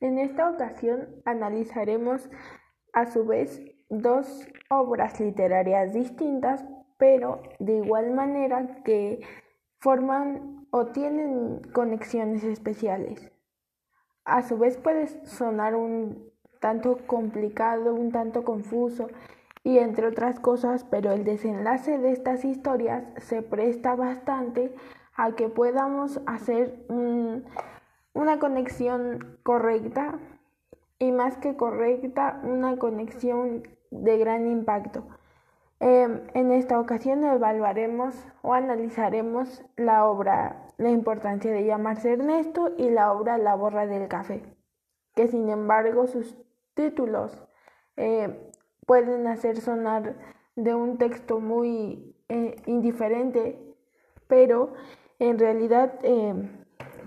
En esta ocasión analizaremos a su vez dos obras literarias distintas, pero de igual manera que forman o tienen conexiones especiales. A su vez puede sonar un tanto complicado, un tanto confuso y entre otras cosas, pero el desenlace de estas historias se presta bastante a que podamos hacer una conexión correcta y más que correcta, una conexión de gran impacto. Em, en esta ocasión evaluaremos o analizaremos la obra La importancia de llamarse Ernesto y la obra La borra del café, que sin embargo sus títulos eh, pueden hacer sonar de un texto muy eh, indiferente, pero en realidad eh,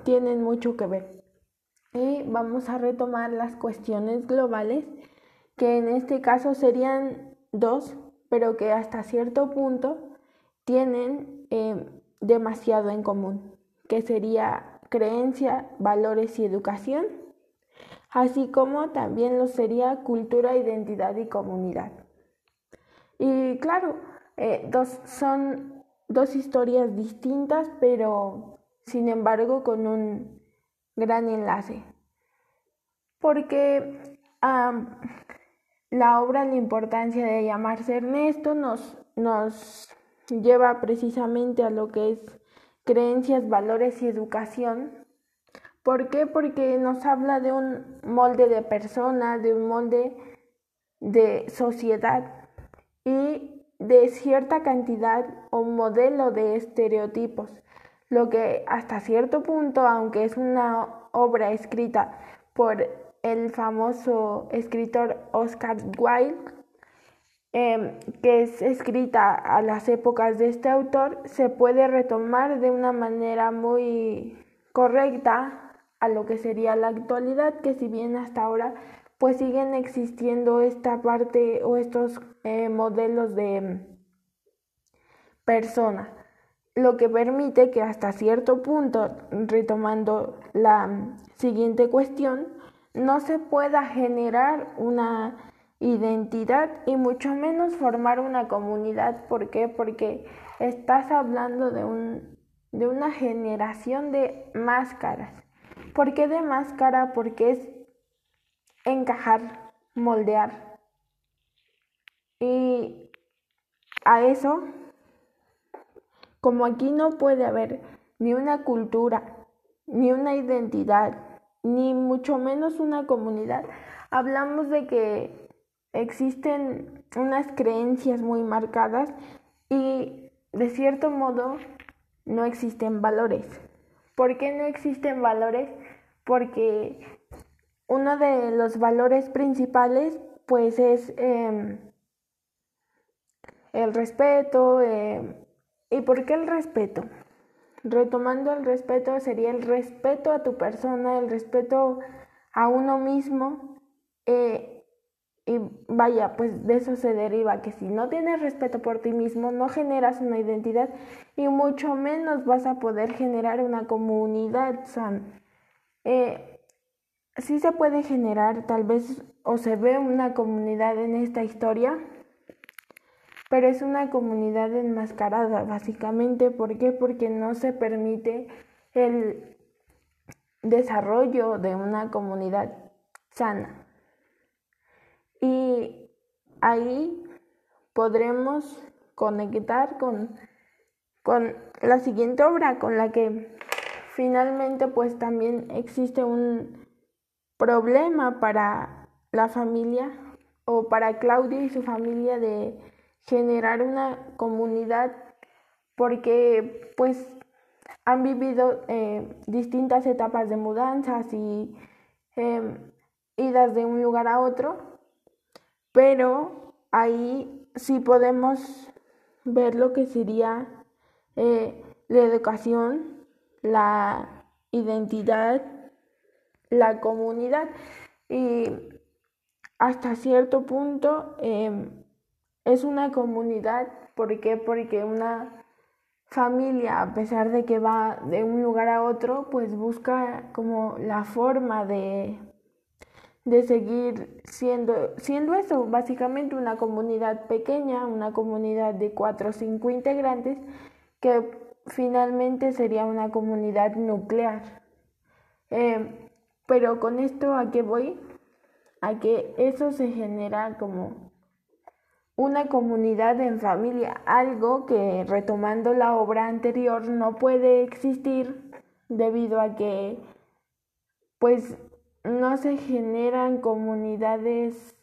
tienen mucho que ver. Y vamos a retomar las cuestiones globales, que en este caso serían dos, pero que hasta cierto punto tienen eh, demasiado en común, que sería creencia, valores y educación, así como también lo sería cultura, identidad y comunidad. Y claro, dos son dos historias distintas, pero sin embargo con un gran enlace. Porque la obra La importancia de llamarse Ernesto nos, nos lleva precisamente a lo que es creencias, valores y educación. ¿Por qué? Porque nos habla de un molde de persona, de un molde de sociedad y de cierta cantidad o modelo de estereotipos, lo que hasta cierto punto, aunque es una obra escrita por el famoso escritor Oscar Wilde, em, que es escrita a las épocas de este autor, se puede retomar de una manera muy correcta a lo que sería la actualidad, que si bien hasta ahora pues siguen existiendo esta parte o estos eh, modelos de persona, lo que permite que hasta cierto punto, retomando la siguiente cuestión, no se pueda generar una identidad y mucho menos formar una comunidad. ¿Por qué? Porque estás hablando de, un, de una generación de máscaras. ¿Por qué de máscara? Porque es encajar, moldear. Y a eso, como aquí no puede haber ni una cultura, ni una identidad, ni mucho menos una comunidad, hablamos de que existen unas creencias muy marcadas y de cierto modo no existen valores. ¿Por qué no existen valores? Porque uno de los valores principales pues es em, el respeto. Em, ¿Y por qué el respeto? Retomando el respeto sería el respeto a tu persona, el respeto a uno mismo. Eh, y vaya, pues de eso se deriva que si no tienes respeto por ti mismo, no generas una identidad y mucho menos vas a poder generar una comunidad sana. Eh, sí se puede generar tal vez o se ve una comunidad en esta historia, pero es una comunidad enmascarada básicamente. ¿Por qué? Porque no se permite el desarrollo de una comunidad sana. Y ahí podremos conectar con, con la siguiente obra, con la que finalmente pues también existe un problema para la familia o para Claudia y su familia de generar una comunidad porque pues han vivido eh, distintas etapas de mudanzas y em, idas de un lugar a otro, pero ahí sí podemos ver lo que sería eh, la educación, la identidad, la comunidad y hasta cierto punto em, es una comunidad, ¿por qué? Porque una familia, a pesar de que va de un lugar a otro, pues busca como la forma de de seguir siendo, siendo eso, básicamente una comunidad pequeña, una comunidad de cuatro o cinco integrantes, que finalmente sería una comunidad nuclear. Eh, pero con esto a qué voy? A que eso se genera como una comunidad en familia, algo que retomando la obra anterior no puede existir debido a que pues no se generan comunidades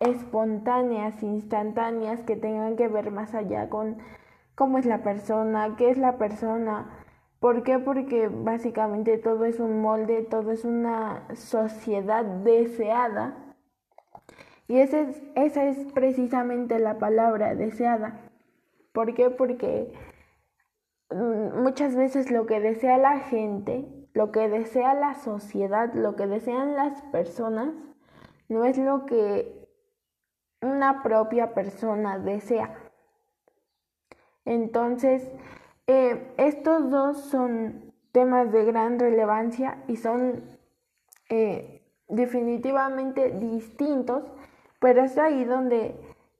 espontáneas, instantáneas que tengan que ver más allá con cómo es la persona, qué es la persona. ¿Por qué? Porque básicamente todo es un molde, todo es una sociedad deseada. Y esa es, esa es precisamente la palabra deseada. ¿Por qué? Porque mm, muchas veces lo que desea la gente lo que desea la sociedad, lo que desean las personas, no es lo que una propia persona desea. Entonces, eh, estos dos son temas de gran relevancia y son eh, definitivamente distintos, pero es ahí donde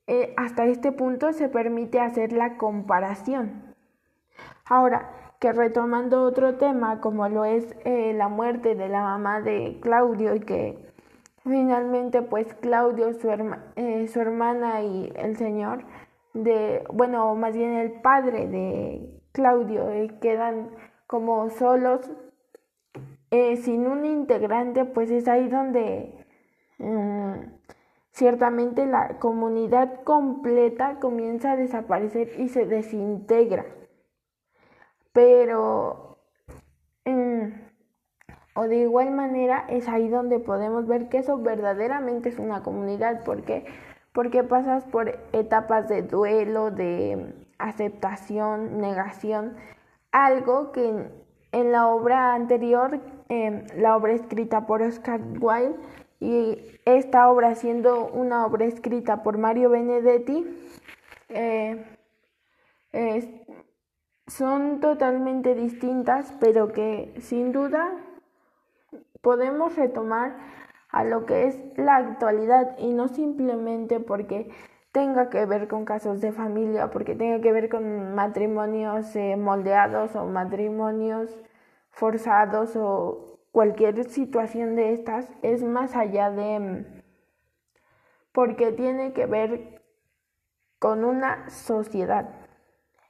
eh, hasta este punto se permite hacer la comparación. Ahora, que retomando otro tema como lo es eh, la muerte de la mamá de Claudio y que finalmente pues Claudio, su, eh, su hermana y el señor de, bueno, más bien el padre de Claudio quedan como solos sin un integrante pues es ahí donde mm, ciertamente la comunidad completa comienza a desaparecer y se desintegra pero o de igual manera es ahí donde podemos ver que eso verdaderamente es una comunidad. ¿Por qué? Porque pasas por etapas de duelo, de aceptación, negación, algo que en, la obra anterior, em, la obra escrita por Oscar Wilde, y esta obra siendo una obra escrita por Mario Benedetti, eh, son totalmente distintas, pero que sin duda podemos retomar a lo que es la actualidad y no simplemente porque tenga que ver con casos de familia, porque tenga que ver con matrimonios eh, moldeados o matrimonios forzados o cualquier situación de estas, es más allá de porque tiene que ver con una sociedad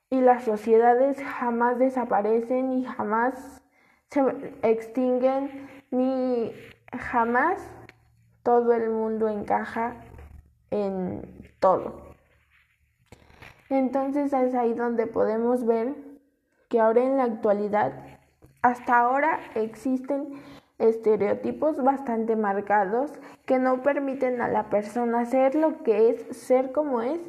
y las sociedades jamás desaparecen y jamás se extinguen ni jamás todo el mundo encaja en todo. Entonces es ahí donde podemos ver que ahora en la actualidad, hasta ahora existen estereotipos bastante marcados que no permiten a la persona ser lo que es, ser como es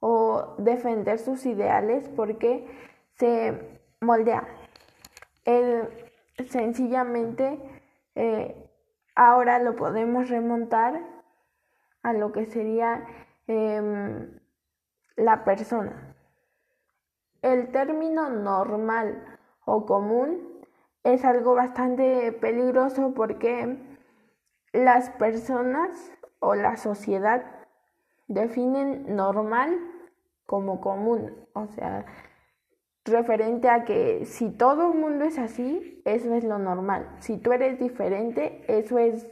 o defender sus ideales porque se moldea. Él sencillamente eh, ahora lo podemos remontar a lo que sería em, la persona. El término normal o común es algo bastante peligroso porque las personas o la sociedad definen normal como común, o sea, referente a que si todo el mundo es así, eso es lo normal. Si tú eres diferente, eso es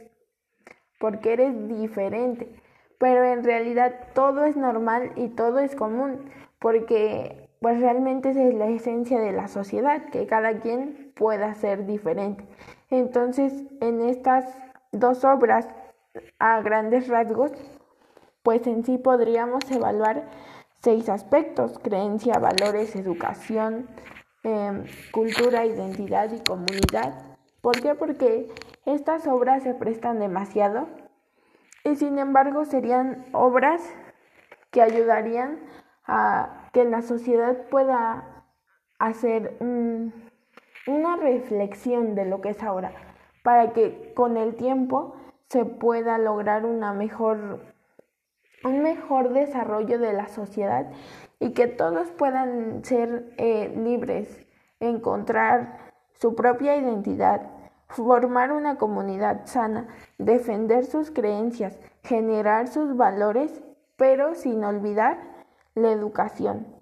porque eres diferente. Pero en realidad todo es normal y todo es común, porque pues realmente esa es la esencia de la sociedad, que cada quien pueda ser diferente. Entonces, en estas dos obras, a grandes rasgos, pues en sí podríamos evaluar seis aspectos, creencia, valores, educación, em, cultura, identidad y comunidad. ¿Por qué? Porque estas obras se prestan demasiado y sin embargo serían obras que ayudarían que la sociedad pueda hacer una reflexión de lo que es ahora, para que con el tiempo se pueda lograr una mejor un mejor desarrollo de la sociedad y que todos puedan ser eh, libres, encontrar su propia identidad, formar una comunidad sana, defender sus creencias, generar sus valores, pero sin olvidar la educación.